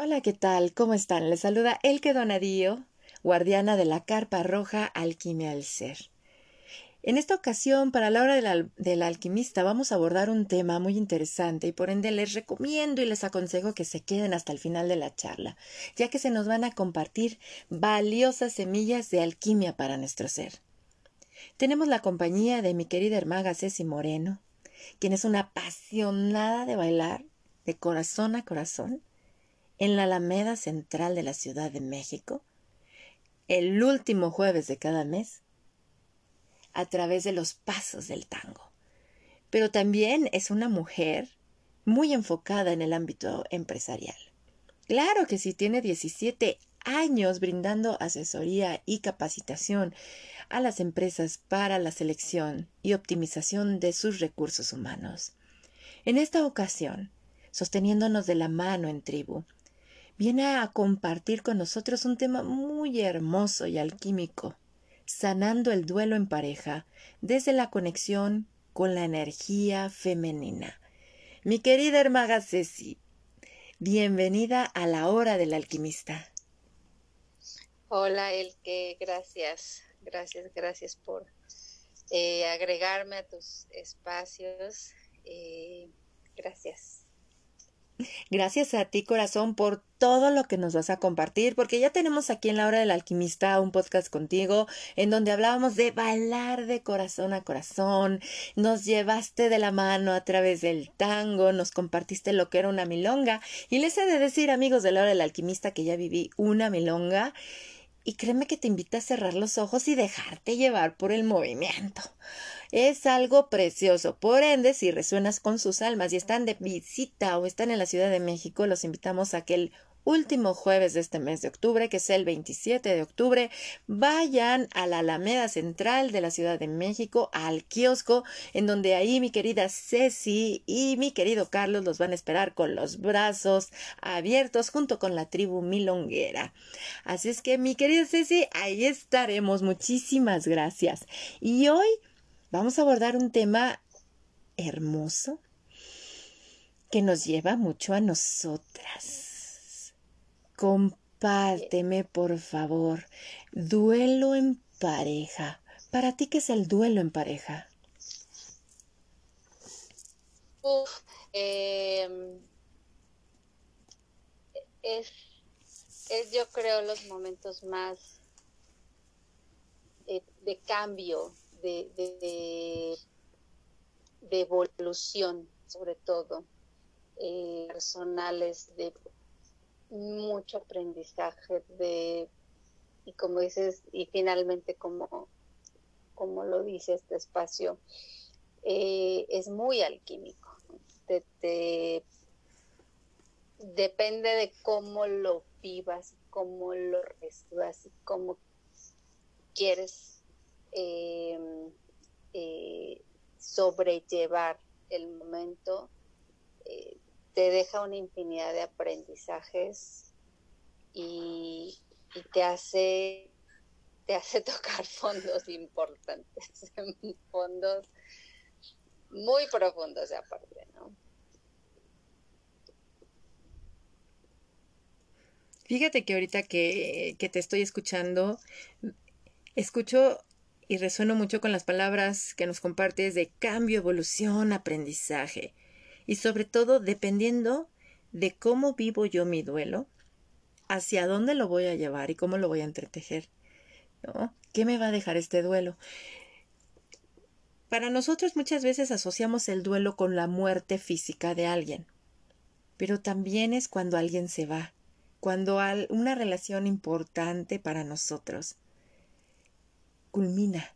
Hola, ¿qué tal? ¿Cómo están? Les saluda Elke Donadío, guardiana de la carpa roja Alquimia al Ser. En esta ocasión, para la hora del, alquimista, vamos a abordar un tema muy interesante y por ende les recomiendo y les aconsejo que se queden hasta el final de la charla, ya que se nos van a compartir valiosas semillas de alquimia para nuestro ser. Tenemos la compañía de mi querida hermaga Ceci Moreno, quien es una apasionada de bailar de corazón a corazón en la Alameda Central de la Ciudad de México, el último jueves de cada mes, a través de los pasos del tango. Pero también es una mujer muy enfocada en el ámbito empresarial. Claro que sí, tiene 17 años brindando asesoría y capacitación a las empresas para la selección y optimización de sus recursos humanos. En esta ocasión, sosteniéndonos de la mano en tribu, viene a compartir con nosotros un tema muy hermoso y alquímico, sanando el duelo en pareja desde la conexión con la energía femenina. Mi querida hermaga Ceci, bienvenida a la hora del alquimista. Hola, Elke, gracias, gracias, gracias por eh, agregarme a tus espacios. Eh, gracias. Gracias a ti, corazón, por todo lo que nos vas a compartir, porque ya tenemos aquí en la hora del alquimista un podcast contigo en donde hablábamos de bailar de corazón a corazón, nos llevaste de la mano a través del tango, nos compartiste lo que era una milonga. Y les he de decir, amigos de la hora del alquimista, que ya viví una milonga y créeme que te invita a cerrar los ojos y dejarte llevar por el movimiento es algo precioso. Por ende, si resuenas con sus almas y están de visita o están en la Ciudad de México, los invitamos a que el último jueves de este mes de octubre, que es el 27 de octubre, vayan a la Alameda Central de la Ciudad de México, al kiosco, en donde ahí mi querida Ceci y mi querido Carlos los van a esperar con los brazos abiertos junto con la tribu milonguera. Así es que mi querida Ceci, ahí estaremos. Muchísimas gracias. Y hoy vamos a abordar un tema hermoso que nos lleva mucho a nosotras. Compárteme, por favor, duelo en pareja. ¿Para ti qué es el duelo en pareja? Em, es, es, yo creo los momentos más eh, de cambio de, de, evolución, sobre todo, eh, personales, de mucho aprendizaje, de, y como dices, y finalmente como, como lo dice este espacio, eh, es muy alquímico. depende de cómo lo vivas, cómo lo recibas y cómo quieres Em, eh, sobrellevar el momento, eh, te deja una infinidad de aprendizajes y, te hace te hace tocar fondos importantes, fondos muy profundos aparte, ¿no? Fíjate que ahorita que, que te estoy escuchando, escucho y resueno mucho con las palabras que nos compartes de cambio, evolución, aprendizaje. Y sobre todo, dependiendo de cómo vivo yo mi duelo, hacia dónde lo voy a llevar y cómo lo voy a entretejer. ¿Qué me va a dejar este duelo? Para nosotros muchas veces asociamos el duelo con la muerte física de alguien, pero también es cuando alguien se va, cuando una relación importante para nosotros culmina,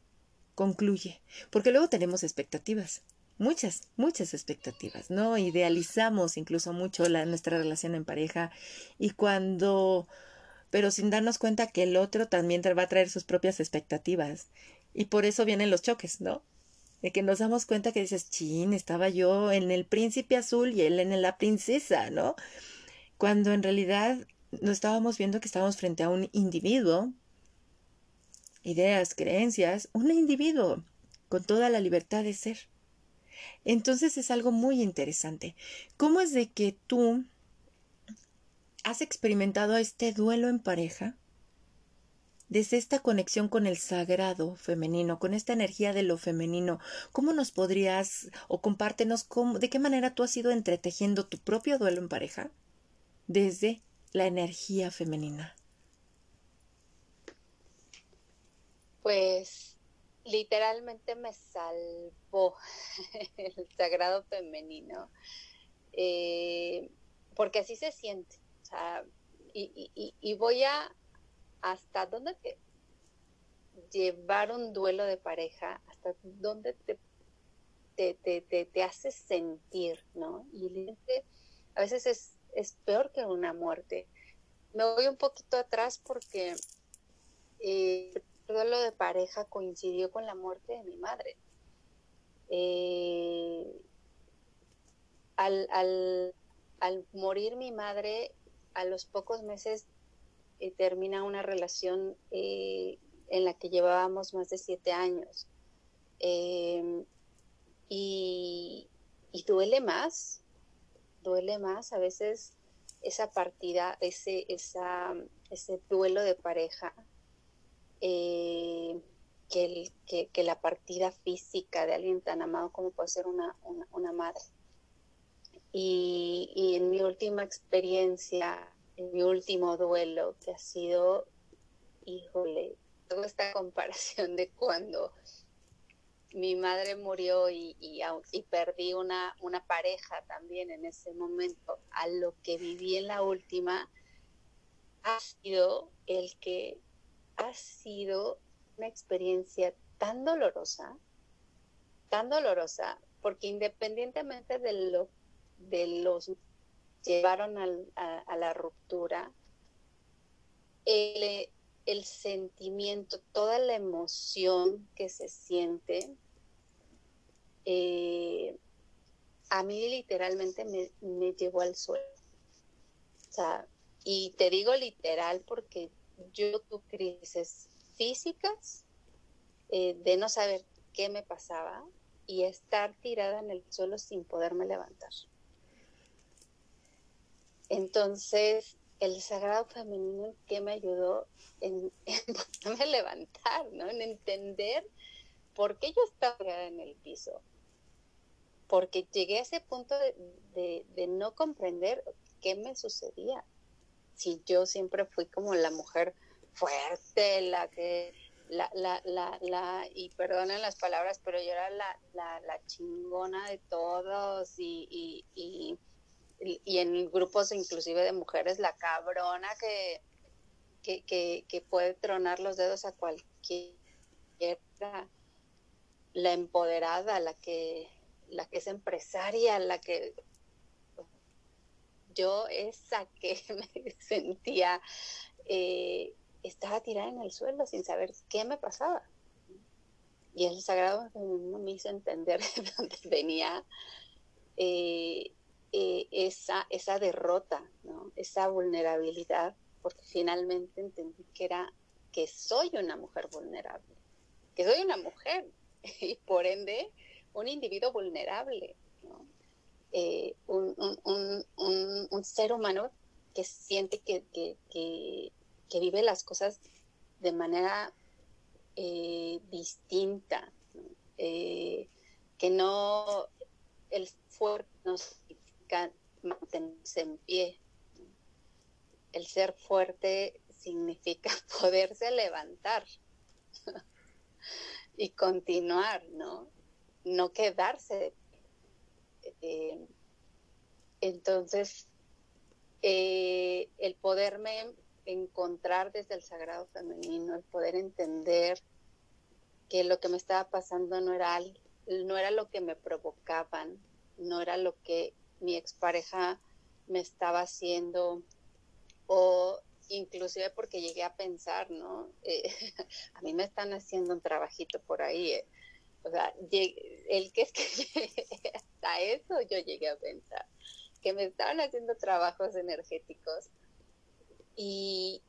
concluye, porque luego tenemos expectativas, muchas, muchas expectativas, ¿no? Idealizamos incluso mucho la, nuestra relación en pareja y cuando, pero sin darnos cuenta que el otro también va a traer sus propias expectativas y por eso vienen los choques, ¿no? De que nos damos cuenta que dices, chin, estaba yo en el príncipe azul y él en la princesa, ¿no? Cuando en realidad no estábamos viendo que estábamos frente a un individuo ideas, creencias, un individuo con toda la libertad de ser. Entonces es algo muy interesante. ¿Cómo es de que tú ¿Has experimentado este duelo en pareja? Desde esta conexión con el sagrado femenino, con esta energía de lo femenino, ¿cómo nos podrías o compártenos cómo, de qué manera tú has ido entretejiendo tu propio duelo en pareja desde la energía femenina? Pues literalmente me salvó el sagrado femenino, eh, porque así se siente. y, voy a hasta dónde te llevar un duelo de pareja, hasta dónde te, te, te, hace sentir, ¿no? Y a veces es, es, peor que una muerte. Me voy un poquito atrás porque eh, duelo de pareja coincidió con la muerte de mi madre. Eh, al, morir mi madre, a los pocos meses eh, termina una relación eh, en la que llevábamos más de siete años. Em, y, duele más, duele más a veces esa partida, ese duelo de pareja, eh, que, que, la partida física de alguien tan amado como puede ser una, una, madre. Y, y, en mi última experiencia mi último duelo, que ha sido, híjole, tengo esta comparación de cuando mi madre murió y, y, perdí una, una pareja también en ese momento, a lo que viví en la última, ha sido el que ha sido una experiencia tan dolorosa, tan dolorosa, porque independientemente de lo de los llevaron a, la ruptura, el, sentimiento, toda la emoción que se siente, eh, a mí literalmente me, llevó al suelo. O sea, y te digo literal porque yo tuve crisis físicas eh, de no saber qué me pasaba y estar tirada en el suelo sin poderme levantar. Entonces, el sagrado femenino que me ayudó en, en levantar, ¿no? En entender por qué yo estaba en el piso. Porque llegué a ese punto de, no comprender qué me sucedía. Si yo siempre fui como la mujer fuerte, la que, la, la, la, la y perdonen las palabras, pero yo era la, la, la chingona de todos y, y y en grupos inclusive de mujeres, la cabrona que, que, puede tronar los dedos a cualquiera, la empoderada, la que, la que es empresaria, la que yo esa que me sentía, eh, estaba tirada en el suelo sin saber qué me pasaba. Y el Sagrado me hizo entender de dónde venía. Eh, eh, esa, esa derrota, ¿no? esa vulnerabilidad, porque finalmente entendí que era que soy una mujer vulnerable, que soy una mujer y por ende un individuo vulnerable, eh, un, ser humano que siente que, vive las cosas de manera eh, distinta, que no el fuerte nos mantenerse en pie. El ser fuerte significa poderse levantar y continuar, ¿no? No quedarse eh, entonces, eh, el poderme encontrar desde el sagrado femenino, el poder entender que lo que me estaba pasando no era, no era lo que me provocaban, no era lo que mi expareja me estaba haciendo o inclusive porque llegué a pensar, ¿no? Eh, a mí me están haciendo un trabajito por ahí. Eh. O sea, el que es que hasta eso yo llegué a pensar, que me estaban haciendo trabajos energéticos y,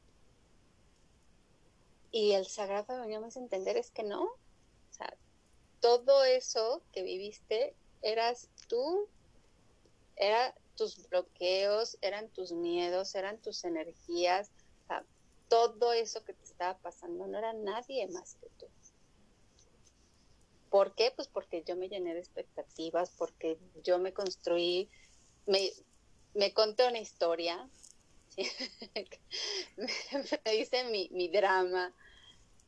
y el sagrado me hace entender es que no. Todo eso que viviste eras tú era tus bloqueos, eran tus miedos, eran tus energías, todo eso que te estaba pasando no era nadie más que tú. ¿Por qué? Pues porque yo me llené de expectativas, porque yo me construí, me, conté una historia, me, hice mi, drama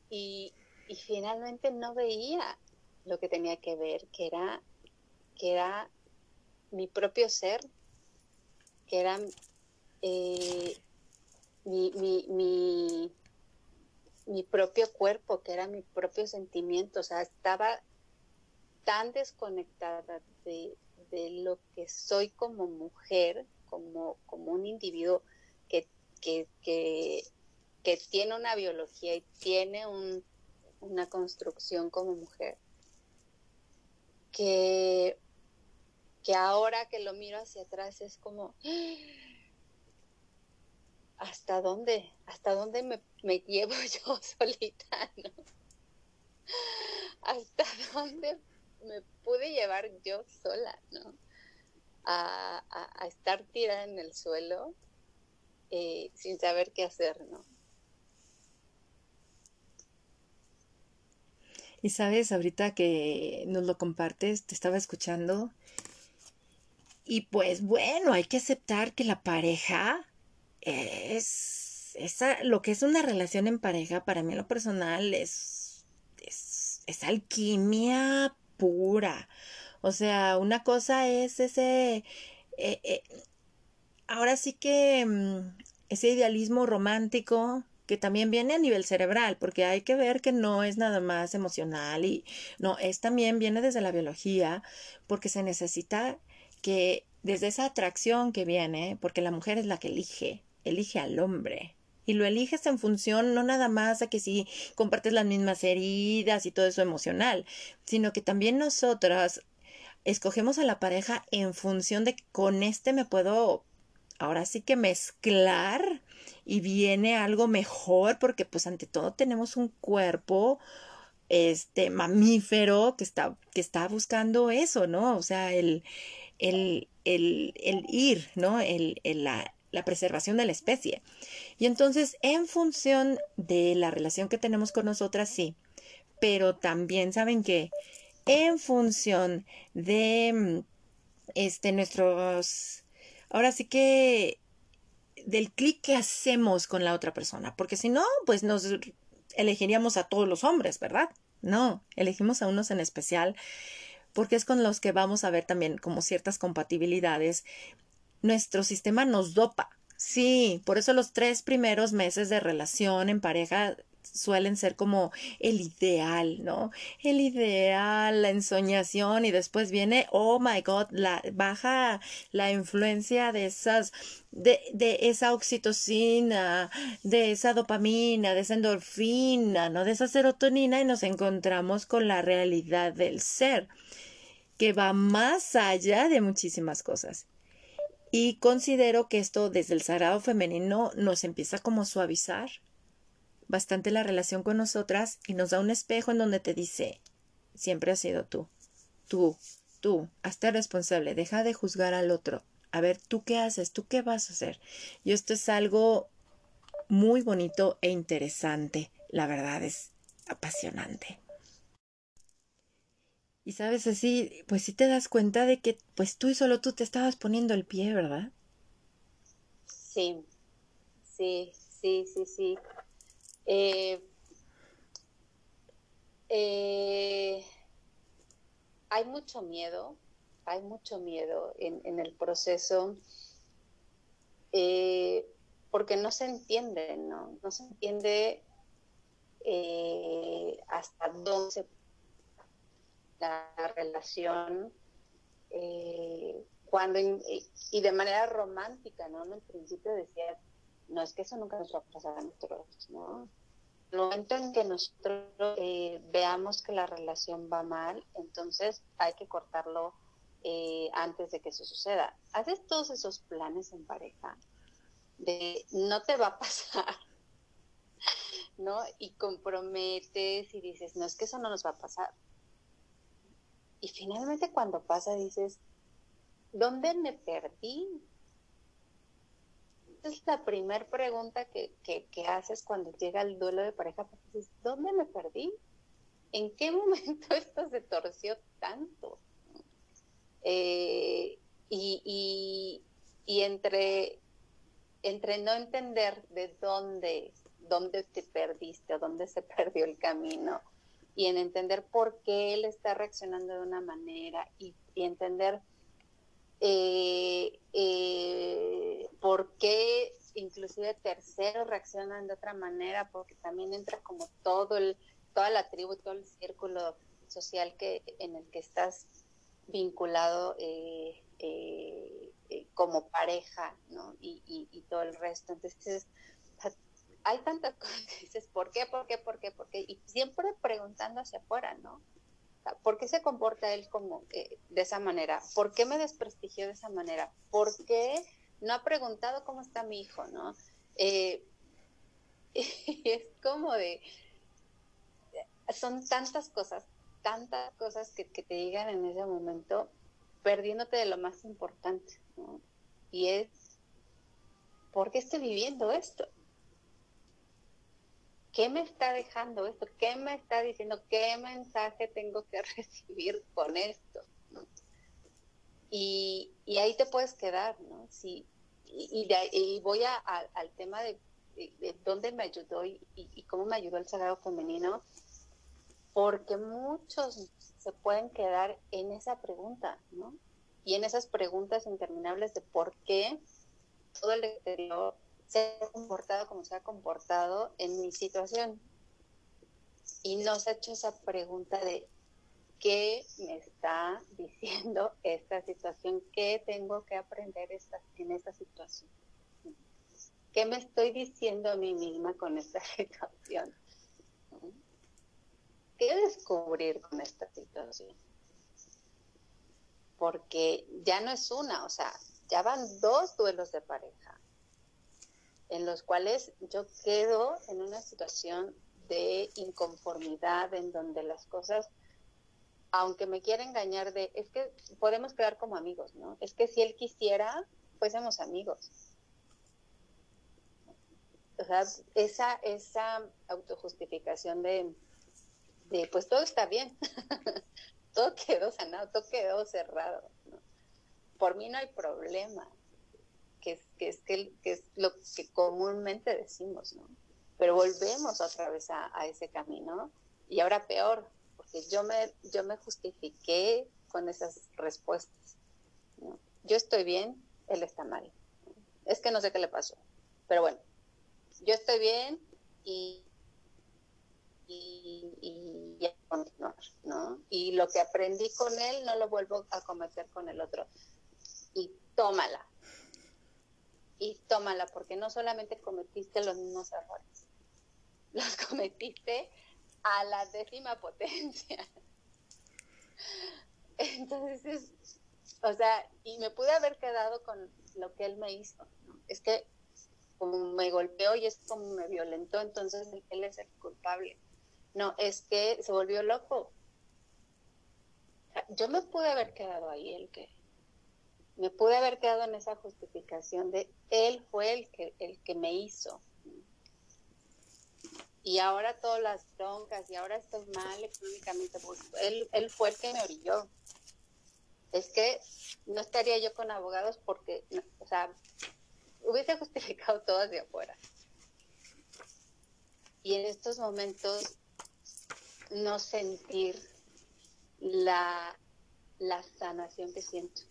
y, y finalmente no veía lo que tenía que ver, que era, que era mi propio ser, que era eh, mi, mi, mi, propio cuerpo, que era mi propio sentimiento, o sea, estaba tan desconectada de, de lo que soy como mujer, como, como un individuo que, que, que, tiene una biología y tiene un, una construcción como mujer, que, que ahora que lo miro hacia atrás es como, ¿hasta dónde? ¿Hasta dónde me, me llevo yo solita? ¿no? ¿Hasta dónde me pude llevar yo sola, ¿no? A, a, estar tirada en el suelo eh, sin saber qué hacer, ¿no? Y sabes, ahorita que nos lo compartes, te estaba escuchando. Y pues bueno, hay que aceptar que la pareja es, esa, lo que es una relación en pareja, para mí en lo personal, es, es, es alquimia pura. O sea, una cosa es ese, eh, eh, ahora sí que mm, ese idealismo romántico que también viene a nivel cerebral, porque hay que ver que no es nada más emocional y no, es también viene desde la biología, porque se necesita que desde esa atracción que viene, porque la mujer es la que elige, elige al hombre. Y lo eliges en función no nada más a que si compartes las mismas heridas y todo eso emocional, sino que también nosotras escogemos a la pareja en función de con este me puedo ahora sí que mezclar y viene algo mejor porque pues ante todo tenemos un cuerpo este mamífero que está que está buscando eso, ¿no? O sea, el el, el, el ir, ¿no? El, el la preservación de la especie. Y entonces, en función de la relación que tenemos con nosotras, sí, pero también saben que en función de mm, este nuestros ahora sí que del clic que hacemos con la otra persona, porque si no, pues nos elegiríamos a todos los hombres, ¿verdad? No, elegimos a unos en especial porque es con los que vamos a ver también como ciertas compatibilidades nuestro sistema nos dopa. Sí, por eso los tres primeros meses de relación en pareja suelen ser como el ideal, ¿no? El ideal, la ensoñación y después viene, oh my god, la baja la influencia de esas de, de esa oxitocina, de esa dopamina, de esa endorfina, ¿no? De esa serotonina y nos encontramos con la realidad del ser que va más allá de muchísimas cosas. Y considero que esto desde el sagrado femenino nos empieza como a suavizar bastante la relación con nosotras y nos da un espejo en donde te dice, siempre has sido tú, tú, tú, hazte responsable, deja de juzgar al otro, a ver, tú qué haces, tú qué vas a hacer. Y esto es algo muy bonito e interesante, la verdad es apasionante. Y sabes así, pues sí te das cuenta de que pues tú y solo tú te estabas poniendo el pie, ¿verdad? Sí, sí, sí, sí, sí. Eh, eh, hay mucho miedo, hay mucho miedo en, el proceso eh, porque no se entiende, ¿no? No se entiende hasta dónde se la relación eh, cuando y, de manera romántica, ¿no? En el principio decía, no es que eso nunca nos va a pasar a nosotros, ¿no? el momento en que nosotros eh, veamos que la relación va mal, entonces hay que cortarlo eh, antes de que eso suceda. Haces todos esos planes en pareja de no te va a pasar, ¿no? Y comprometes y dices, no es que eso no nos va a pasar. Y finalmente cuando pasa dices, ¿dónde me perdí? Es la primera pregunta que, haces cuando llega el duelo de pareja, ¿dónde me perdí? ¿En qué momento esto se torció tanto? Eh, y, entre, entre no entender de dónde, dónde te perdiste, dónde se perdió el camino, y en entender por qué él está reaccionando de una manera y, entender eh, eh, por qué inclusive terceros reaccionan de otra manera, porque también entra como todo el, toda la tribu, todo el círculo social que, en el que estás vinculado eh, como pareja, ¿no? Y, y, todo el resto. Entonces, hay tantas cosas dices, ¿por qué, por qué, por qué, por qué? Y siempre preguntando hacia afuera, ¿no? ¿Por qué se comporta él como de esa manera? ¿Por qué me desprestigió de esa manera? ¿Por qué no ha preguntado cómo está mi hijo, no? Eh, es como de, son tantas cosas, tantas cosas que, que, te digan en ese momento, perdiéndote de lo más importante, ¿no? Y es, ¿por qué estoy viviendo esto? ¿Qué me está dejando esto? ¿Qué me está diciendo? ¿Qué mensaje tengo que recibir con esto? Y, ahí te puedes quedar, ¿no? Sí, y, voy al tema de, dónde me ayudó y, cómo me ayudó el sagrado femenino, porque muchos se pueden quedar en esa pregunta, ¿no? Y en esas preguntas interminables de por qué todo el exterior se ha comportado como se ha comportado en mi situación. Y no se ha hecho esa pregunta de qué me está diciendo esta situación, qué tengo que aprender en esta situación. ¿Qué me estoy diciendo a mí misma con esta situación? ¿Qué descubrir con esta situación? Porque ya no es una, o sea, ya van dos duelos de pareja en los cuales yo quedo en una situación de inconformidad en donde las cosas, aunque me quiera engañar de, es que podemos quedar como amigos, ¿no? Es que si él quisiera, fuésemos amigos. O sea, esa, esa autojustificación de, pues todo está bien, todo quedó sanado, todo quedó cerrado. Por mí no hay problema, que es, que es, que, es lo que comúnmente decimos, ¿no? Pero volvemos otra vez a, ese camino y ahora peor, porque yo me, yo me justifiqué con esas respuestas. Yo estoy bien, él está mal. Es que no sé qué le pasó, pero bueno, yo estoy bien y, y, y, continuar, ¿no? Y lo que aprendí con él no lo vuelvo a cometer con el otro. Y tómala, y tómala, porque no solamente cometiste los mismos errores, los cometiste a la décima potencia. Entonces, o sea, y me pude haber quedado con lo que él me hizo. Es que como me golpeó y es como me violentó, entonces él es el culpable. No, es que se volvió loco. Yo me pude haber quedado ahí, el que me pude haber quedado en esa justificación de él fue el que, el que me hizo. Y ahora todas las broncas, y ahora estoy mal económicamente, pues él, él fue el que me orilló. Es que no estaría yo con abogados porque, o sea, hubiese justificado todo hacia afuera. Y en estos momentos no sentir la, la sanación que siento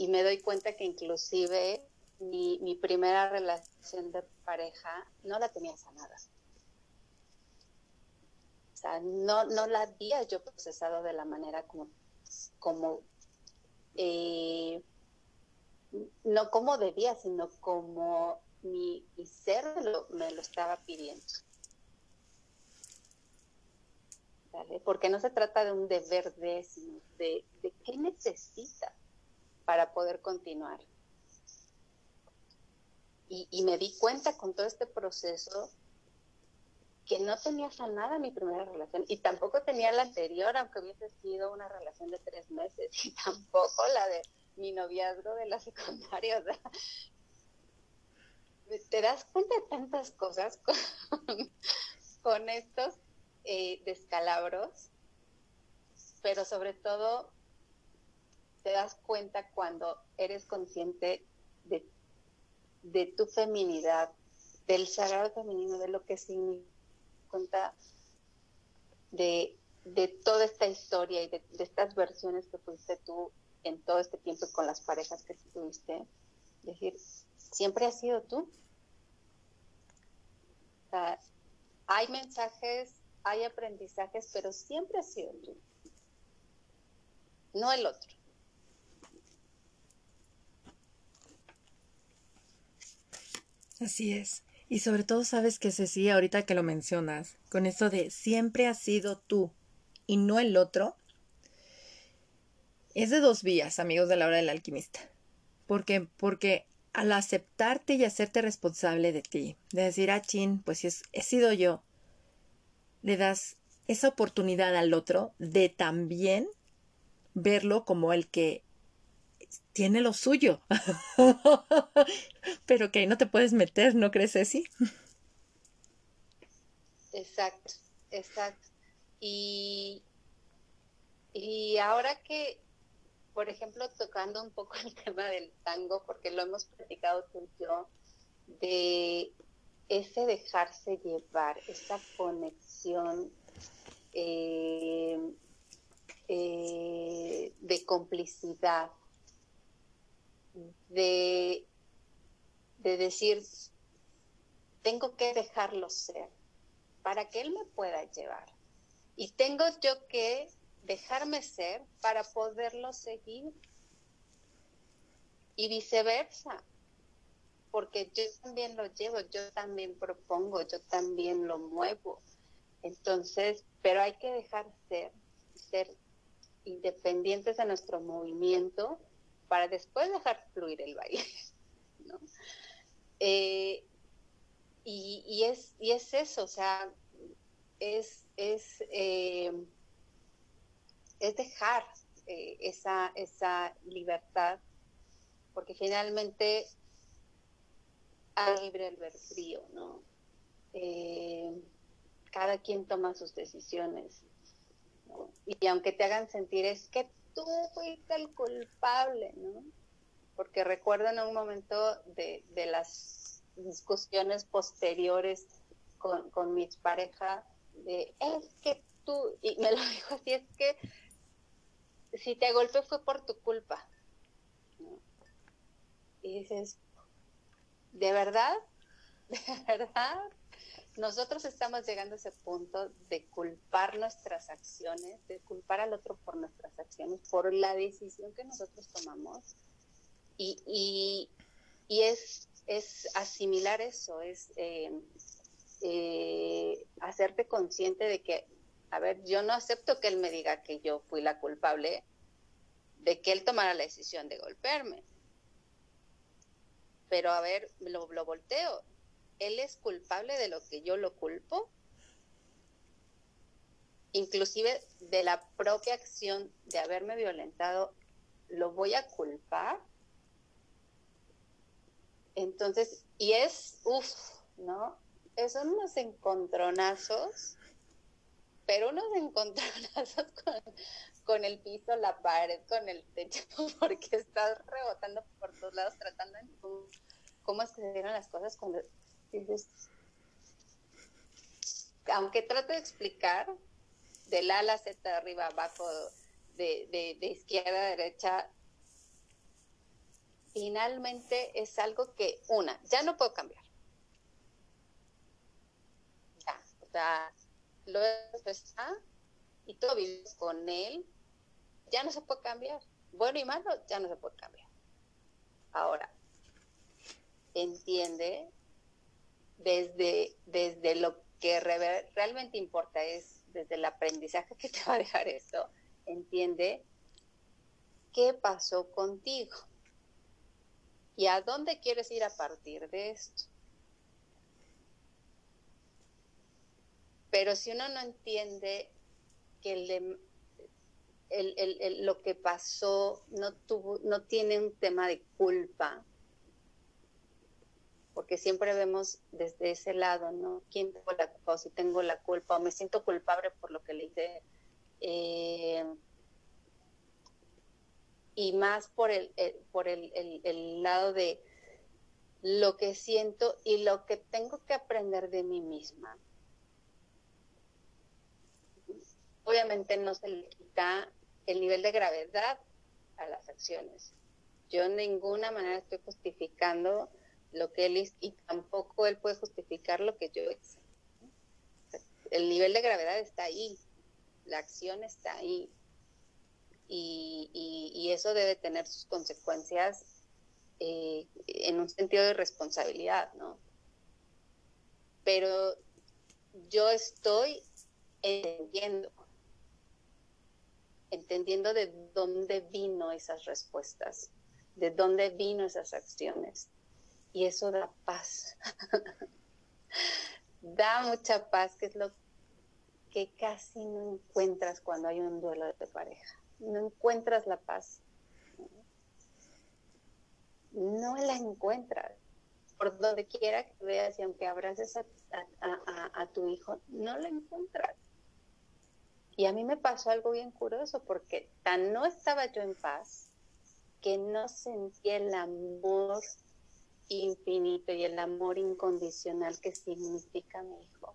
y me doy cuenta que inclusive mi, mi primera relación de pareja no la tenía sanada. O sea, no, no la había yo procesado de la manera como, como eh, no como debía, sino como mi, ser me lo estaba pidiendo. Porque no se trata de un deber de, sino de, de qué necesita para poder continuar. Y, me di cuenta con todo este proceso que no tenía sanada mi primera relación y tampoco tenía la anterior, aunque hubiese sido una relación de tres meses y tampoco la de mi noviazgo de la secundaria. te das cuenta de tantas cosas con, estos eh, descalabros, pero sobre todo te das cuenta cuando eres consciente de, de tu feminidad, del sagrado femenino, de lo que significa cuenta de, toda esta historia y de, estas versiones que fuiste tú en todo este tiempo con las parejas que tuviste. Es decir, siempre has sido tú. hay mensajes, hay aprendizajes, pero siempre has sido tú. No el otro. Así es. Y sobre todo sabes que Ceci, ahorita que lo mencionas, con esto de siempre has sido tú y no el otro, es de dos vías, amigos de la hora del alquimista. Porque, porque al aceptarte y hacerte responsable de ti, de decir, ah, chin, pues es, he sido yo, le das esa oportunidad al otro de también verlo como el que tiene lo suyo. Pero que no te puedes meter, ¿no crees, Ceci? Exacto, exacto. Y, y ahora que, por ejemplo, tocando un poco el tema del tango, porque lo hemos platicado tú y yo, de ese dejarse llevar, esa conexión eh, eh, de complicidad, de, de decir, tengo que dejarlo ser para que él me pueda llevar. Y tengo yo que dejarme ser para poderlo seguir. Y viceversa, porque yo también lo llevo, yo también propongo, yo también lo muevo. Entonces, pero hay que dejar ser, ser independientes de nuestro movimiento para después dejar fluir el baile. ¿no? Eh, y, es, y es eso, o sea, es, es, eh, es dejar eh, esa, esa libertad, porque finalmente hay libre frío, ¿no? cada quien toma sus decisiones. Y aunque te hagan sentir es que tú fuiste el culpable, ¿no? Porque recuerdo en un momento de, las discusiones posteriores con, con mis parejas, de, es que tú, y me lo dijo así, es que si te golpeé fue por tu culpa. Y dices, ¿de verdad? ¿De verdad? Nosotros estamos llegando a ese punto de culpar nuestras acciones, de culpar al otro por nuestras acciones, por la decisión que nosotros tomamos. Y, es, es asimilar eso, es eh, eh, hacerte consciente de que, a ver, yo no acepto que él me diga que yo fui la culpable de que él tomara la decisión de golpearme. Pero a ver, lo, lo volteo él es culpable de lo que yo lo culpo, inclusive de la propia acción de haberme violentado, lo voy a culpar. Entonces, y es, uff, ¿no? Son unos encontronazos, pero unos encontronazos con, el piso, la pared, con el techo, porque estás rebotando por todos lados tratando de cómo es que se dieron las cosas cuando aunque trato de explicar del ala Z arriba abajo, de, izquierda a derecha, finalmente es algo que, una, ya no puedo cambiar. Ya, o sea, lo está y todo vives con él, ya no se puede cambiar. Bueno y malo, ya no se puede cambiar. Ahora, entiende desde, desde lo que realmente importa es desde el aprendizaje que te va a dejar esto, entiende qué pasó contigo y a dónde quieres ir a partir de esto. Pero si uno no entiende que el, el, lo que pasó no, tuvo, no tiene un tema de culpa, porque siempre vemos desde ese lado, ¿no? ¿Quién tengo la culpa o si tengo la culpa o me siento culpable por lo que le hice? Eh, y más por el, por el, el, lado de lo que siento y lo que tengo que aprender de mí misma. Obviamente no se le quita el nivel de gravedad a las acciones. Yo en ninguna manera estoy justificando lo que él y tampoco él puede justificar lo que yo hice. El nivel de gravedad está ahí, la acción está ahí y, y, eso debe tener sus consecuencias eh, en un sentido de responsabilidad, ¿no? Pero yo estoy entendiendo, entendiendo de dónde vino esas respuestas, de dónde vino esas acciones. Y eso da paz. da mucha paz, que es lo que casi no encuentras cuando hay un duelo de pareja. No encuentras la paz. No la encuentras. Por donde quiera que veas y aunque abraces a, a tu hijo, no la encuentras. Y a mí me pasó algo bien curioso porque tan no estaba yo en paz que no sentía el amor infinito y el amor incondicional que significa mi hijo.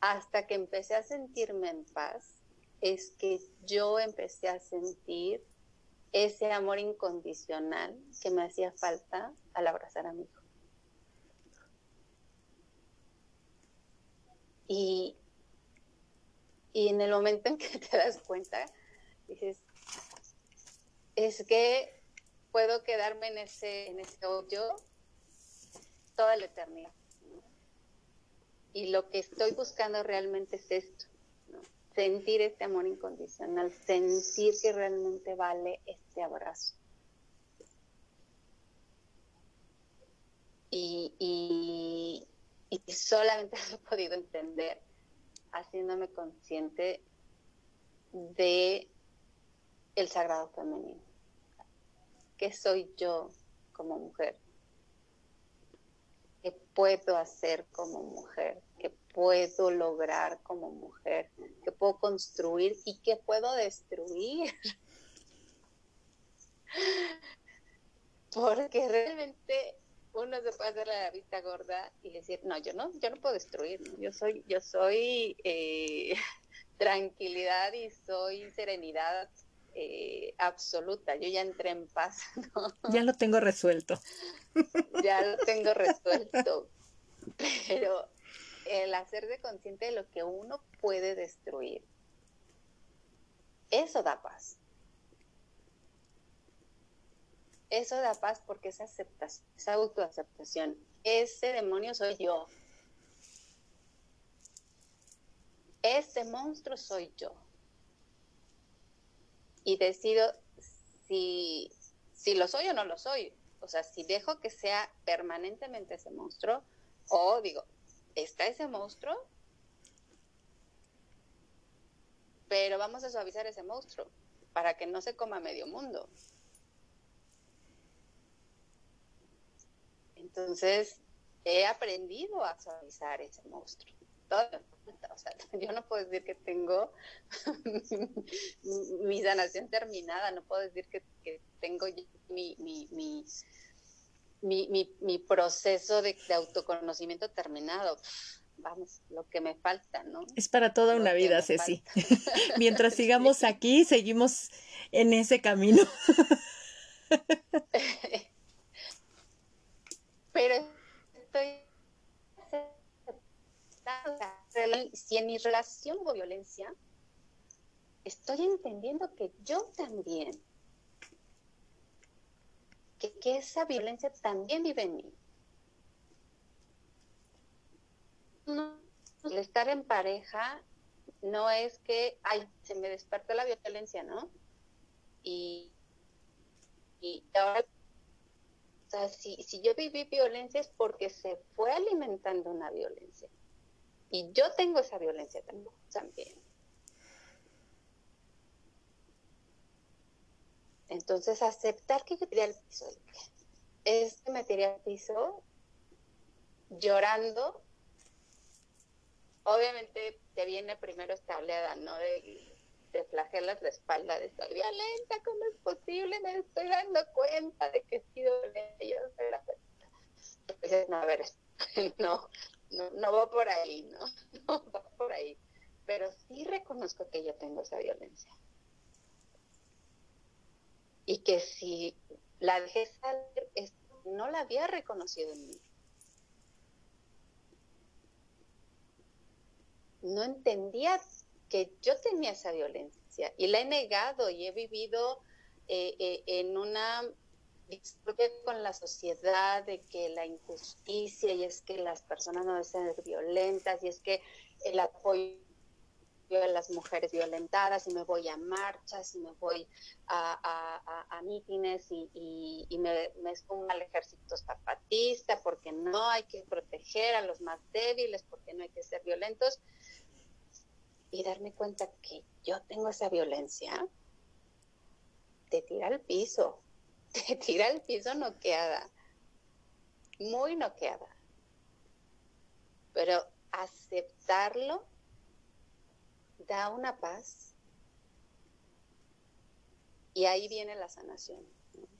Hasta que empecé a sentirme en paz, es que yo empecé a sentir ese amor incondicional que me hacía falta al abrazar a mi hijo. Y, y en el momento en que te das cuenta, dices, es que puedo quedarme en ese, en ese hoyo toda la eternidad. Y lo que estoy buscando realmente es esto, sentir este amor incondicional, sentir que realmente vale este abrazo. Y, y, y solamente lo he podido entender haciéndome consciente de el sagrado femenino. ¿Qué soy yo como mujer? ¿Qué puedo hacer como mujer? ¿Qué puedo lograr como mujer? ¿Qué puedo construir y qué puedo destruir? Porque realmente uno se puede hacer la vista gorda y decir, no, yo no, yo no puedo destruir, yo soy, yo soy eh, tranquilidad y soy serenidad eh, absoluta, yo ya entré en paz. Ya lo tengo resuelto. ya lo tengo resuelto, pero el hacerse consciente de lo que uno puede destruir, eso da paz. Eso da paz porque esa aceptación, esa autoaceptación, ese demonio soy yo. Ese monstruo soy yo. Y decido si, si lo soy o no lo soy. O sea, si dejo que sea permanentemente ese monstruo, o digo, está ese monstruo, pero vamos a suavizar ese monstruo para que no se coma medio mundo. Entonces, he aprendido a suavizar ese monstruo. O sea, yo no puedo decir que tengo mi sanación terminada, no puedo decir que, tengo mi, mi, mi, mi, proceso de, autoconocimiento terminado. Vamos, lo que me falta, ¿no? Es para toda una vida, Ceci. Mientras sigamos aquí, seguimos en ese camino. pero si en mi relación hubo violencia, estoy entendiendo que yo también, que, que esa violencia también vive en mí. No, el estar en pareja no es que, ay, se me despertó la violencia, ¿no? Y, y ahora sea, si, si yo viví violencia es porque se fue alimentando una violencia. Y yo tengo esa violencia también. Entonces, aceptar que yo tiré al piso. Es que me tiré al piso llorando. Obviamente te viene primero esta oleada, ¿no? De, de flagelas la espalda de estoy violenta, ¿cómo es posible? Me estoy dando cuenta de que he sido yo soy la no, a ver, no, no, no va por ahí, ¿no? No va por ahí. Pero sí reconozco que yo tengo esa violencia y que si la dejé salir, no la había reconocido en mí. No entendía que yo tenía esa violencia y la he negado y he vivido eh, eh, en una disputa con la sociedad de que la injusticia y es que las personas no deben ser violentas y es que el apoyo de las mujeres violentadas y me voy a marchas y me voy a, a, mítines y, me, me expongo al ejército zapatista porque no hay que proteger a los más débiles, porque no hay que ser violentos. Y darme cuenta que yo tengo esa violencia, te tira al piso, te tira al piso noqueada, muy noqueada. Pero aceptarlo da una paz. Y ahí viene la sanación.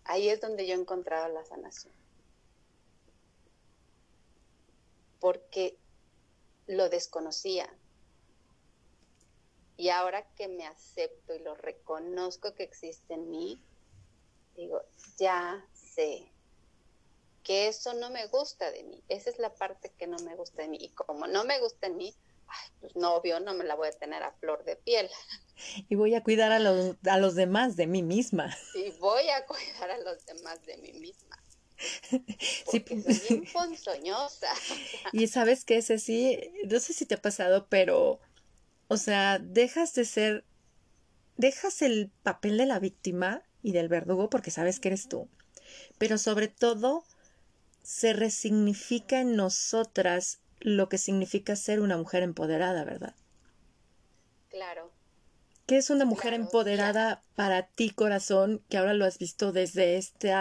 Ahí es donde yo he encontrado la sanación. Porque lo desconocía. Y ahora que me acepto y lo reconozco que existe en mí, digo, ya sé que eso no me gusta de mí. Esa es la parte que no me gusta de mí. Y como no me gusta en mí, pues novio no me la voy a tener a flor de piel. Y voy a cuidar a los, a los demás de mí misma. Y voy a cuidar a los demás de mí misma. Porque sí. soy bien ponzoñosa. Y sabes que ese sí, no sé si te ha pasado, pero, o sea, dejas de ser, dejas el papel de la víctima y del verdugo porque sabes que eres tú. Pero sobre todo, se resignifica en nosotras lo que significa ser una mujer empoderada, ¿verdad? Claro. ¿Qué es una mujer empoderada para ti, corazón, que ahora lo has visto desde este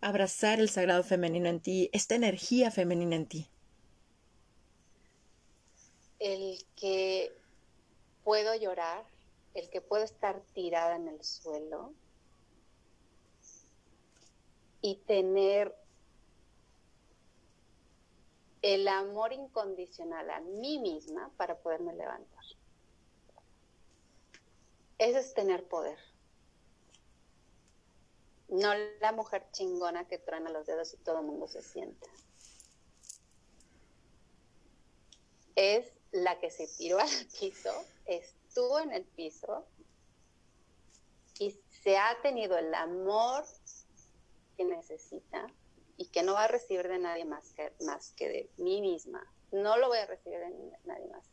abrazar el sagrado femenino en ti, esta energía femenina en ti? El que puedo llorar, el que puedo estar tirada en el suelo y tener el amor incondicional a mí misma para poderme levantar. Ese es tener poder. No la mujer chingona que truena los dedos y todo el mundo se sienta. Es la que se tiró al piso, estuvo en el piso y se ha tenido el amor que necesita y que no va a recibir de nadie más que, más que de mí misma. No lo voy a recibir de nadie más.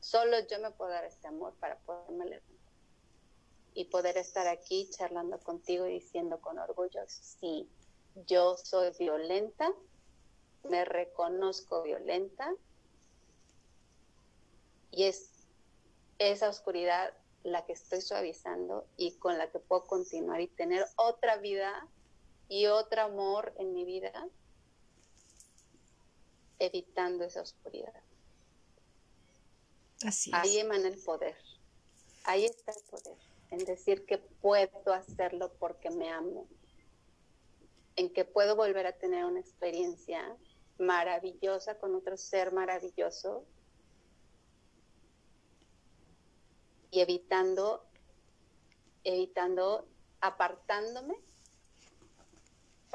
Solo yo me puedo dar este amor para poderme levantar y poder estar aquí charlando contigo y diciendo con orgullo, sí, yo soy violenta, me reconozco violenta y es esa oscuridad la que estoy suavizando y con la que puedo continuar y tener otra vida y otro amor en mi vida, evitando esa oscuridad. Así Ahí emana el poder. Ahí está el poder. En decir que puedo hacerlo porque me amo. En que puedo volver a tener una experiencia maravillosa con otro ser maravilloso. Y evitando, evitando, apartándome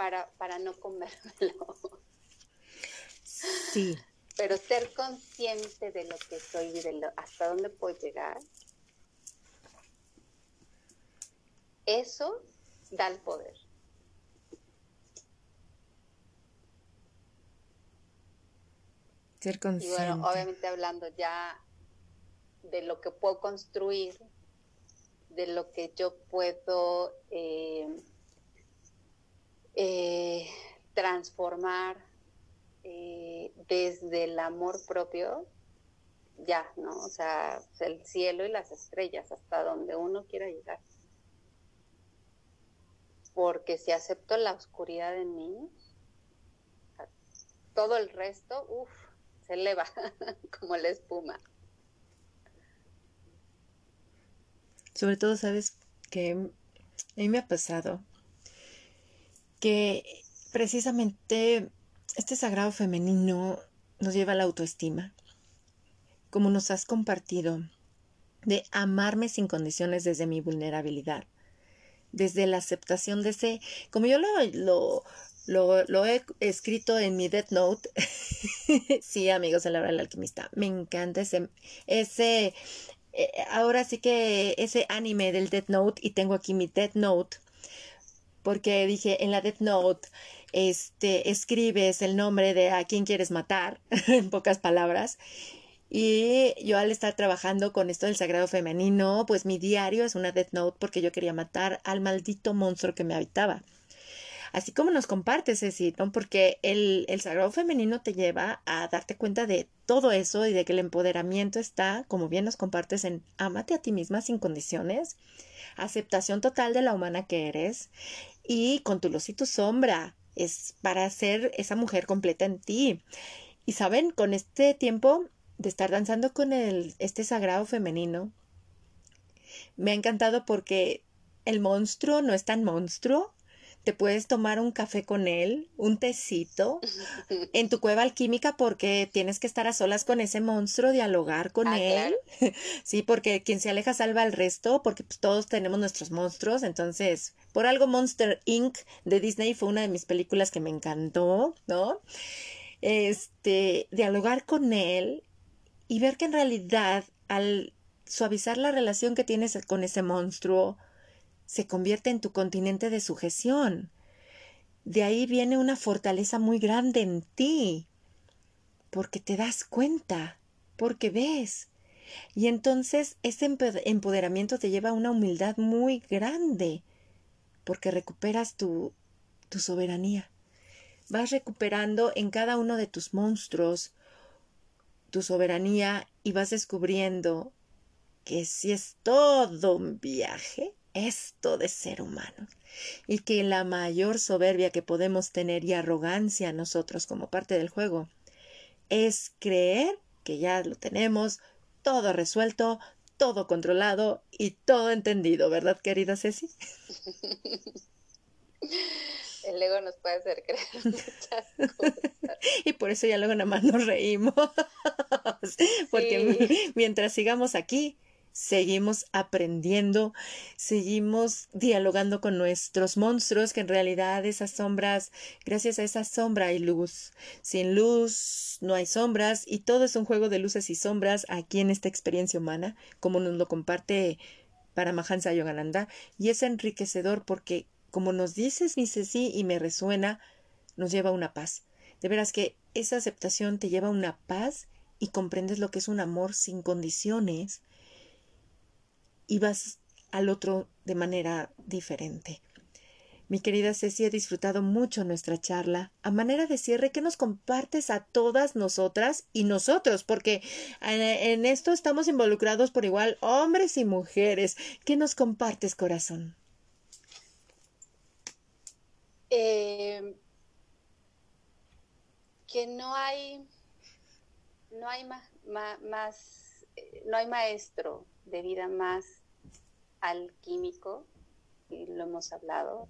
para, para no comérmelo. Sí. Pero ser consciente de lo que soy y de lo, hasta dónde puedo llegar, eso da el poder. Ser consciente. Y bueno, obviamente hablando ya de lo que puedo construir, de lo que yo puedo eh, eh, transformar eh, desde el amor propio, ya, ¿no? O sea, el cielo y las estrellas, hasta donde uno quiera llegar. Porque si acepto la oscuridad en mí, todo el resto, uff, se eleva como la espuma. Sobre todo, sabes que a mí me ha pasado que precisamente este sagrado femenino nos lleva a la autoestima, como nos has compartido, de amarme sin condiciones desde mi vulnerabilidad, desde la aceptación de ese, como yo lo, lo, lo, he escrito en mi Death Note. sí, amigos de la hora del alquimista. Me encanta ese, ese, eh, ahora sí que ese anime del Death Note y tengo aquí mi Death Note porque dije en la Death Note este escribes el nombre de a quién quieres matar en pocas palabras y yo al estar trabajando con esto del sagrado femenino pues mi diario es una Death Note porque yo quería matar al maldito monstruo que me habitaba así como nos compartes, Ceci, ¿no? Porque el, el sagrado femenino te lleva a darte cuenta de todo eso y de que el empoderamiento está, como bien nos compartes, en amate a ti misma sin condiciones, aceptación total de la humana que eres y con tu luz y tu sombra. Es para ser esa mujer completa en ti. Y saben, con este tiempo de estar danzando con el, este sagrado femenino, me ha encantado porque el monstruo no es tan monstruo, te puedes tomar un café con él, un tecito, en tu cueva alquímica porque tienes que estar a solas con ese monstruo, dialogar con ah, él. sí, porque quien se aleja salva al resto, porque pues, todos tenemos nuestros monstruos. Entonces, por algo Monster Inc. de Disney fue una de mis películas que me encantó, ¿no? Este, dialogar con él y ver que en realidad al suavizar la relación que tienes con ese monstruo, se convierte en tu continente de sujeción. De ahí viene una fortaleza muy grande en ti, porque te das cuenta, porque ves. Y entonces ese empoderamiento te lleva a una humildad muy grande, porque recuperas tu, tu soberanía. Vas recuperando en cada uno de tus monstruos tu soberanía y vas descubriendo que si es todo un viaje, esto de ser humano y que la mayor soberbia que podemos tener y arrogancia nosotros como parte del juego es creer que ya lo tenemos todo resuelto, todo controlado y todo entendido, ¿verdad, querida Ceci? El ego nos puede hacer creer muchas cosas. y por eso ya luego nada más nos reímos. Porque mientras sigamos aquí, seguimos aprendiendo, seguimos dialogando con nuestros monstruos, que en realidad esas sombras, gracias a esa sombra hay luz. Sin luz no hay sombras y todo es un juego de luces y sombras aquí en esta experiencia humana, como nos lo comparte Paramahansa Yogananda, y es enriquecedor porque, como nos dices, mi Ceci, y me resuena, nos lleva a una paz. De veras que esa aceptación te lleva a una paz y comprendes lo que es un amor sin condiciones, y vas al otro de manera diferente. Mi querida Ceci, he disfrutado mucho nuestra charla. A manera de cierre, ¿qué nos compartes a todas nosotras y nosotros? Porque en, esto estamos involucrados por igual hombres y mujeres. ¿Qué nos compartes, corazón? Eh, que no hay, no hay más, más, eh, no hay maestro de vida más alquímico, y lo hemos hablado,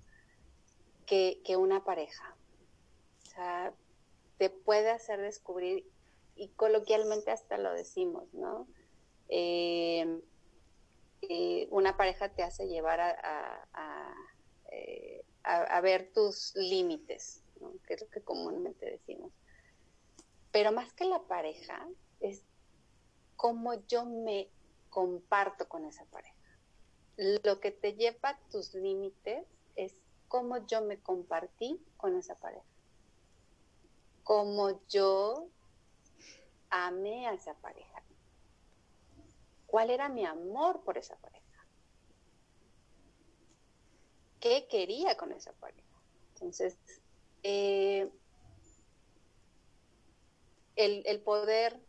que, una pareja. O sea, te puede hacer descubrir, y coloquialmente hasta lo decimos, ¿no? Eh, eh, una pareja te hace llevar a, eh, ver tus límites, que es lo que comúnmente decimos. Pero más que la pareja, es cómo yo me comparto con esa pareja lo que te lleva a tus límites es cómo yo me compartí con esa pareja. Cómo yo amé a esa pareja. ¿Cuál era mi amor por esa pareja? ¿Qué quería con esa pareja? Entonces, eh, el, el poder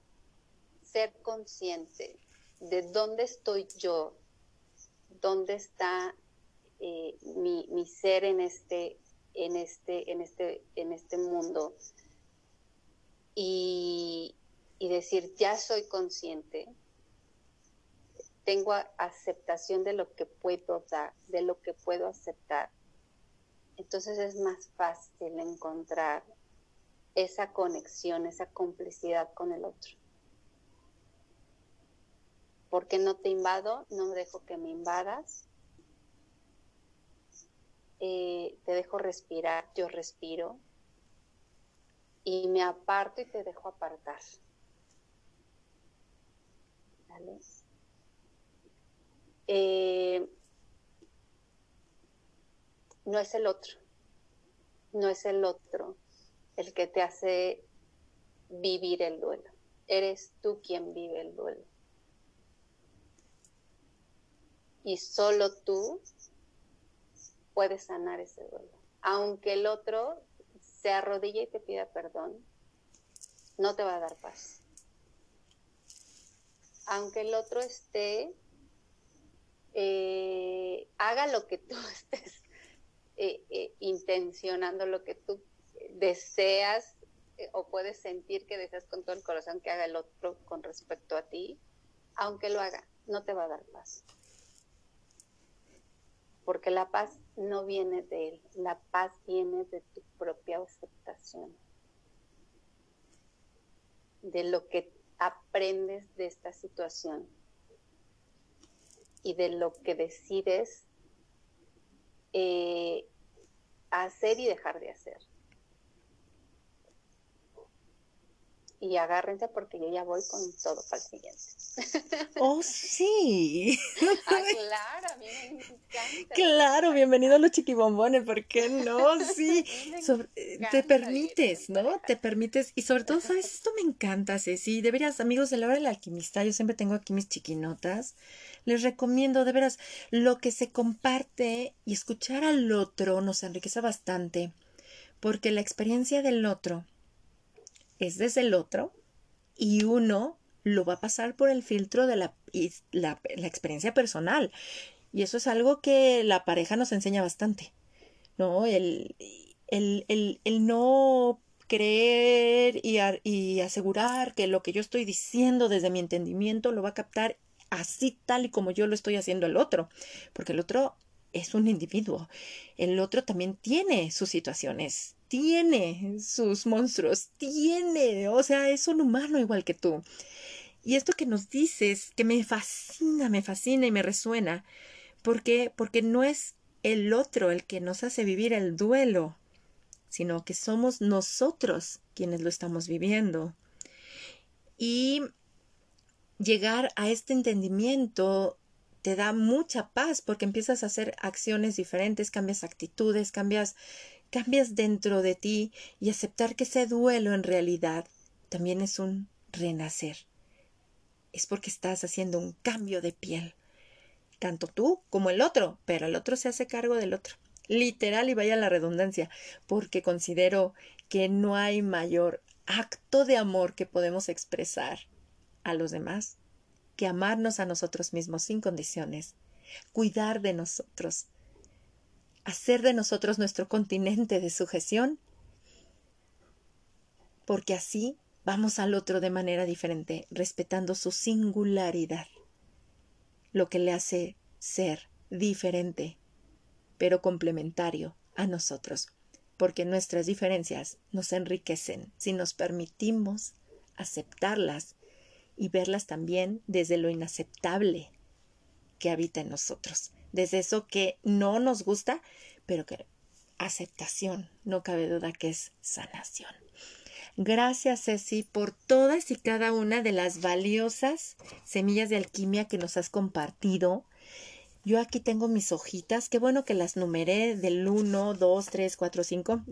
ser consciente de dónde estoy yo, dónde está eh, mi, mi, ser en este, en este, en este, en este mundo. Y, y decir, ya soy consciente, tengo aceptación de lo que puedo dar, de lo que puedo aceptar. Entonces es más fácil encontrar esa conexión, esa complicidad con el otro. Porque no te invado, no dejo que me invadas. Eh, te dejo respirar, yo respiro. Y me aparto y te dejo apartar. Eh, no es el otro, no es el otro el que te hace vivir el duelo, eres tú quien vive el duelo. Y solo tú puedes sanar ese duelo. Aunque el otro se arrodille y te pida perdón, no te va a dar paz. Aunque el otro esté, eh, haga lo que tú estés eh, eh, intencionando, lo que tú deseas o puedes sentir que deseas con todo el corazón que haga el otro con respecto a ti, aunque lo haga, no te va a dar paz. Porque la paz no viene de él, la paz viene de tu propia aceptación, de lo que aprendes de esta situación y de lo que decides eh, hacer y dejar de hacer. Y agárrense porque yo ya voy con todo para el siguiente. Oh, sí. Ah, claro, a mí me encanta. Claro, bienvenido a los chiquibombones, ¿por qué no? Sí, te permites, ¿no? Te permites, y sobre todo, ¿sabes? Esto me encanta, Ceci. De veras, amigos de la hora del alquimista, yo siempre tengo aquí mis chiquinotas. Les recomiendo, de veras, lo que se comparte y escuchar al otro nos enriquece bastante, porque la experiencia del otro es desde el otro y uno lo va a pasar por el filtro de la, la, experiencia personal. Y eso es algo que la pareja nos enseña bastante, ¿no? El, el, el, no creer y, y, asegurar que lo que yo estoy diciendo desde mi entendimiento lo va a captar así tal y como yo lo estoy haciendo el otro, porque el otro es un individuo, el otro también tiene sus situaciones, tiene sus monstruos, tiene, o sea, es un humano igual que tú. Y esto que nos dices, que me fascina, me fascina y me resuena, porque porque no es el otro el que nos hace vivir el duelo, sino que somos nosotros quienes lo estamos viviendo. Y llegar a este entendimiento te da mucha paz porque empiezas a hacer acciones diferentes, cambias actitudes, cambias cambias dentro de ti y aceptar que ese duelo en realidad también es un renacer. Es porque estás haciendo un cambio de piel. Tanto tú como el otro, pero el otro se hace cargo del otro. Literal y vaya la redundancia, porque considero que no hay mayor acto de amor que podemos expresar a los demás que amarnos a nosotros mismos sin condiciones, cuidar de nosotros, hacer de nosotros nuestro continente de sujeción, porque así vamos al otro de manera diferente, respetando su singularidad, lo que le hace ser diferente, pero complementario a nosotros, porque nuestras diferencias nos enriquecen si nos permitimos aceptarlas y verlas también desde lo inaceptable que habita en nosotros desde eso que no nos gusta, pero que aceptación, no cabe duda que es sanación. Gracias, Ceci, por todas y cada una de las valiosas semillas de alquimia que nos has compartido. Yo aquí tengo mis hojitas, qué bueno que las numeré del 1, 2, 3, 4, 5,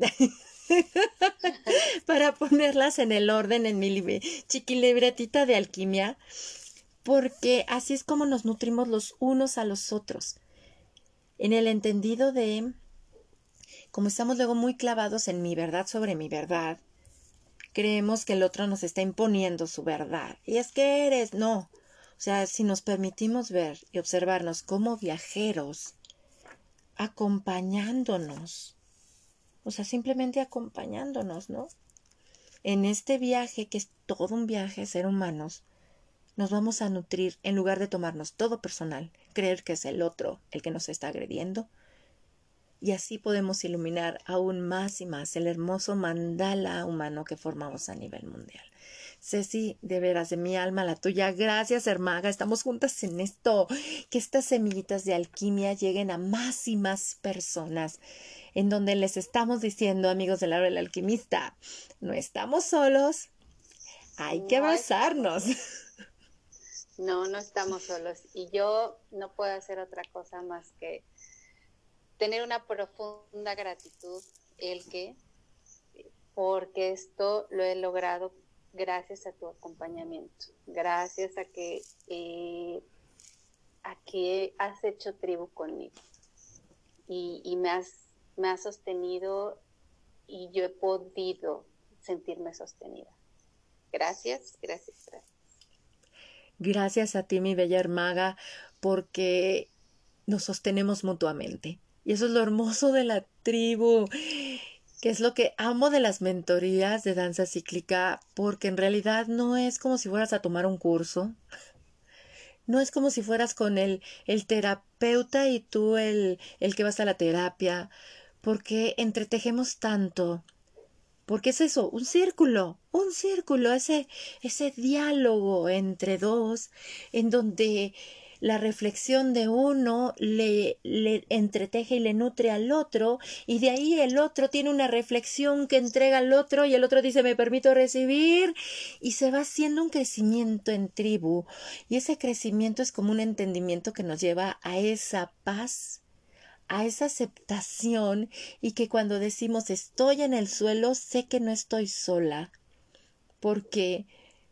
para ponerlas en el orden en mi chiquilibretita de alquimia, porque así es como nos nutrimos los unos a los otros en el entendido de, como estamos luego muy clavados en mi verdad sobre mi verdad, creemos que el otro nos está imponiendo su verdad. Y es que eres, no. O sea, si nos permitimos ver y observarnos como viajeros, acompañándonos, o sea, simplemente acompañándonos, ¿no? En este viaje, que es todo un viaje, ser humanos, nos vamos a nutrir en lugar de tomarnos todo personal, creer que es el otro el que nos está agrediendo. Y así podemos iluminar aún más y más el hermoso mandala humano que formamos a nivel mundial. Ceci, de veras, de mi alma la tuya. Gracias, hermaga. Estamos juntas en esto. Que estas semillitas de alquimia lleguen a más y más personas. En donde les estamos diciendo, amigos del árbol del alquimista, no estamos solos. Hay que abrazarnos. No, no estamos solos. Y yo no puedo hacer otra cosa más que tener una profunda gratitud, el que, porque esto lo he logrado gracias a tu acompañamiento, gracias a que, eh, a que has hecho tribu conmigo y, y me, has, me has sostenido y yo he podido sentirme sostenida. Gracias, gracias, gracias. Gracias a ti, mi bella hermaga, porque nos sostenemos mutuamente. Y eso es lo hermoso de la tribu, que es lo que amo de las mentorías de danza cíclica, porque en realidad no es como si fueras a tomar un curso. No es como si fueras con el, el terapeuta y tú el, el que vas a la terapia, porque entretejemos tanto porque es eso, un círculo, un círculo, ese, ese diálogo entre dos, en donde la reflexión de uno le, le, entreteje y le nutre al otro, y de ahí el otro tiene una reflexión que entrega al otro, y el otro dice me permito recibir, y se va haciendo un crecimiento en tribu, y ese crecimiento es como un entendimiento que nos lleva a esa paz a esa aceptación y que cuando decimos estoy en el suelo sé que no estoy sola porque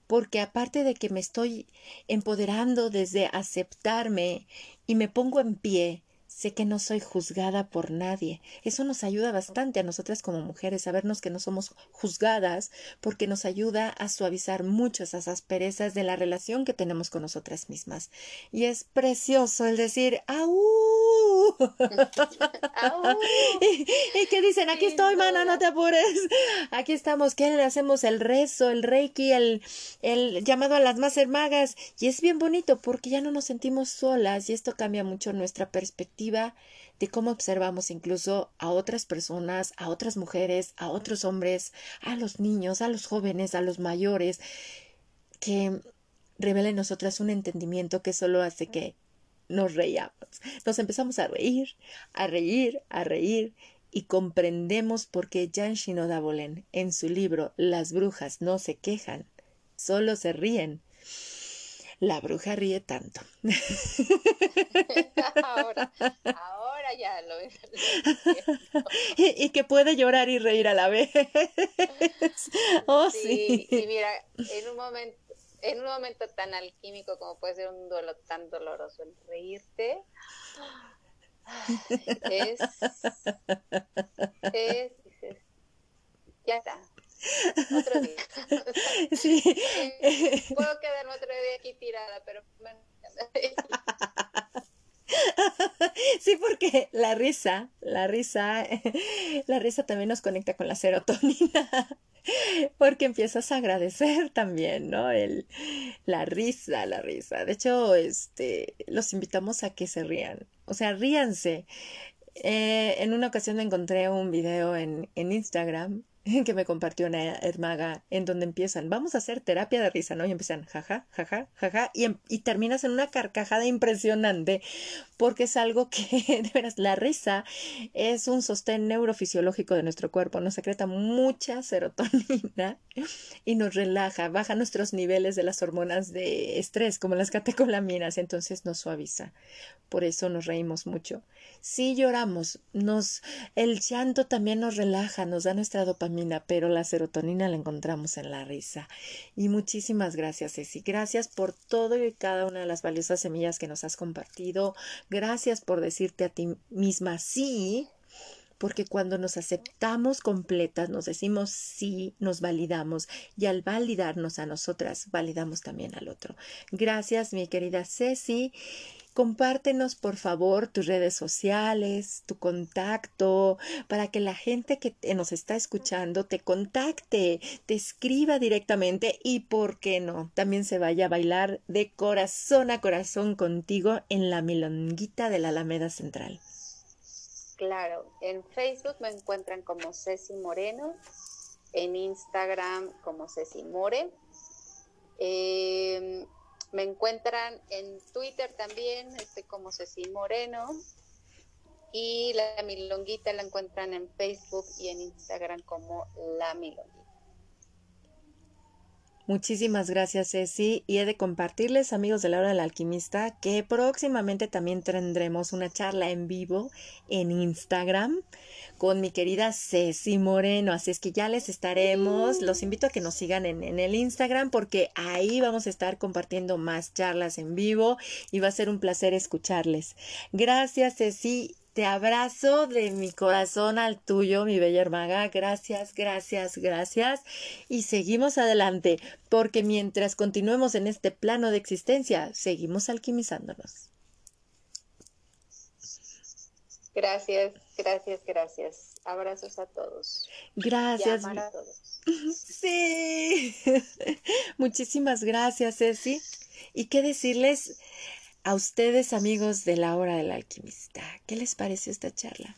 porque aparte de que me estoy empoderando desde aceptarme y me pongo en pie Sé que no soy juzgada por nadie. Eso nos ayuda bastante a nosotras como mujeres, sabernos que no somos juzgadas, porque nos ayuda a suavizar mucho esas asperezas de la relación que tenemos con nosotras mismas. Y es precioso el decir, ¡au! ¿Y, qué dicen? Aquí estoy, mana, no te apures. Aquí estamos. ¿Qué le hacemos? El rezo, el reiki, el, el llamado a las más hermagas. Y es bien bonito porque ya no nos sentimos solas y esto cambia mucho nuestra perspectiva de cómo observamos incluso a otras personas, a otras mujeres, a otros hombres, a los niños, a los jóvenes, a los mayores, que revela en nosotras un entendimiento que solo hace que nos reíamos. Nos empezamos a reír, a reír, a reír y comprendemos por qué Jan Shinoda Bolen en su libro Las brujas no se quejan, solo se ríen la bruja ríe tanto. ahora, ahora ya lo ves. y, y, que puede llorar y reír a la vez. oh, sí, sí. Y mira, en un momento, en un momento tan alquímico como puede ser un duelo tan doloroso, el reírte es, es, es ya está, otro día. Sí. Puedo quedarme otro día aquí tirada, pero Sí, porque la risa, la risa, la risa también nos conecta con la serotonina, porque empiezas a agradecer también, ¿no? El, la risa, la risa. De hecho, este, los invitamos a que se rían, o sea, ríanse. Eh, en una ocasión me encontré un video en, en Instagram que me compartió una hermaga en donde empiezan, vamos a hacer terapia de risa, ¿no? Y empiezan, jaja, jaja, jaja, y, em, y terminas en una carcajada impresionante porque es algo que, de veras, la risa es un sostén neurofisiológico de nuestro cuerpo, nos secreta mucha serotonina y nos relaja, baja nuestros niveles de las hormonas de estrés, como las catecolaminas, entonces nos suaviza. Por eso nos reímos mucho. Sí lloramos, nos, el llanto también nos relaja, nos da nuestra dopamina, pero la serotonina la encontramos en la risa. Y muchísimas gracias, Ceci. Gracias por todo y cada una de las valiosas semillas que nos has compartido. Gracias por decirte a ti misma sí porque cuando nos aceptamos completas, nos decimos sí, nos validamos y al validarnos a nosotras, validamos también al otro. Gracias, mi querida Ceci. Compártenos, por favor, tus redes sociales, tu contacto, para que la gente que nos está escuchando te contacte, te escriba directamente y, ¿por qué no? También se vaya a bailar de corazón a corazón contigo en la milonguita de la Alameda Central. Claro, en Facebook me encuentran como Ceci Moreno, en Instagram como Ceci More. Em, me encuentran en Twitter también, como Ceci Moreno. Y la milonguita la encuentran en Facebook y en Instagram como la milonguita. Muchísimas gracias, Ceci. Y he de compartirles, amigos de la del alquimista, que próximamente también tendremos una charla en vivo en Instagram con mi querida Ceci Moreno. Así es que ya les estaremos. Los invito a que nos sigan en, en, el Instagram porque ahí vamos a estar compartiendo más charlas en vivo y va a ser un placer escucharles. Gracias, Ceci. Te abrazo de mi corazón al tuyo, mi bella hermaga. Gracias, gracias, gracias. Y seguimos adelante, porque mientras continuemos en este plano de existencia, seguimos alquimizándonos. Gracias, gracias, gracias. Abrazos a todos. Gracias. Y a todos. Sí. Muchísimas gracias, Ceci. ¿Y qué decirles? A ustedes, amigos de la hora del alquimista, ¿qué les pareció esta charla?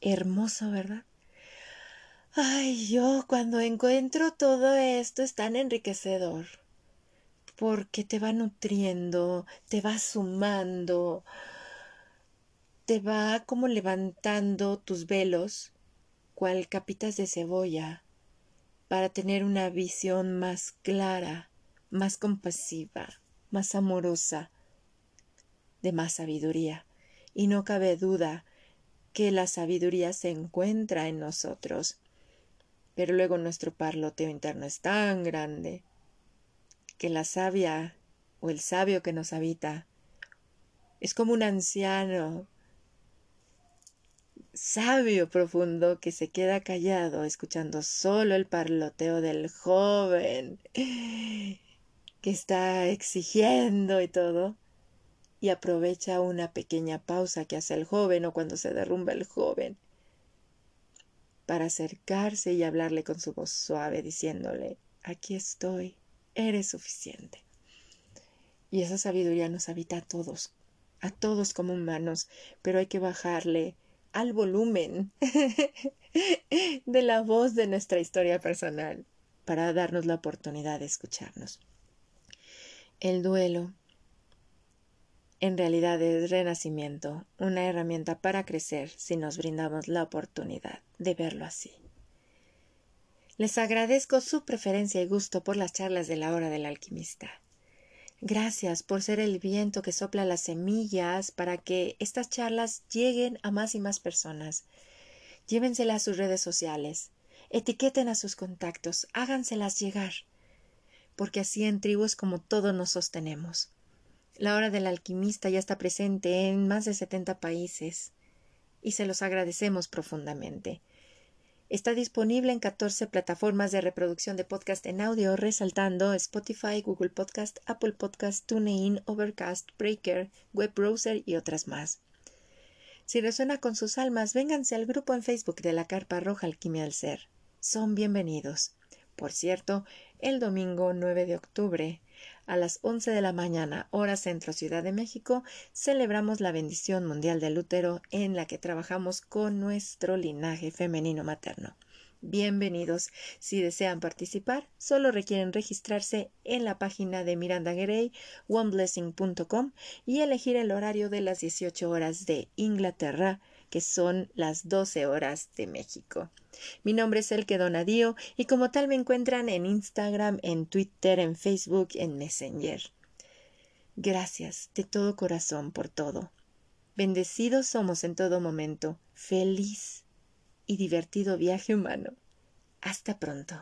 Hermoso, ¿verdad? Ay, yo cuando encuentro todo esto es tan enriquecedor, porque te va nutriendo, te va sumando, te va como levantando tus velos, cual capitas de cebolla, para tener una visión más clara, más compasiva, más amorosa, de más sabiduría. Y no cabe duda que la sabiduría se encuentra en nosotros. Pero luego nuestro parloteo interno es tan grande que la sabia o el sabio que nos habita es como un anciano sabio profundo que se queda callado escuchando solo el parloteo del joven que está exigiendo y todo, y aprovecha una pequeña pausa que hace el joven o cuando se derrumba el joven para acercarse y hablarle con su voz suave, diciéndole, aquí estoy, eres suficiente. Y esa sabiduría nos habita a todos, a todos como humanos, pero hay que bajarle al volumen de la voz de nuestra historia personal para darnos la oportunidad de escucharnos. El duelo en realidad es renacimiento, una herramienta para crecer si nos brindamos la oportunidad de verlo así. Les agradezco su preferencia y gusto por las charlas de la hora del alquimista. Gracias por ser el viento que sopla las semillas para que estas charlas lleguen a más y más personas. Llévenselas a sus redes sociales, etiqueten a sus contactos, háganselas llegar porque así en tribus como todos nos sostenemos. La hora del alquimista ya está presente en más de setenta países y se los agradecemos profundamente. Está disponible en catorce plataformas de reproducción de podcast en audio, resaltando Spotify, Google Podcast, Apple Podcast, TuneIn, Overcast, Breaker, Web Browser y otras más. Si resuena con sus almas, vénganse al grupo en Facebook de la Carpa Roja Alquimia del Ser. Son bienvenidos. Por cierto, el domingo 9 de octubre a las 11 de la mañana, hora centro Ciudad de México, celebramos la bendición mundial del útero en la que trabajamos con nuestro linaje femenino materno. Bienvenidos. Si desean participar, solo requieren registrarse en la página de Miranda Gray, oneblessing.com y elegir el horario de las 18 horas de Inglaterra, que son las 12 horas de México. Mi nombre es Elke Donadío y como tal me encuentran en Instagram, en Twitter, en Facebook, en Messenger. Gracias de todo corazón por todo. Bendecidos somos en todo momento. Feliz y divertido viaje humano. Hasta pronto.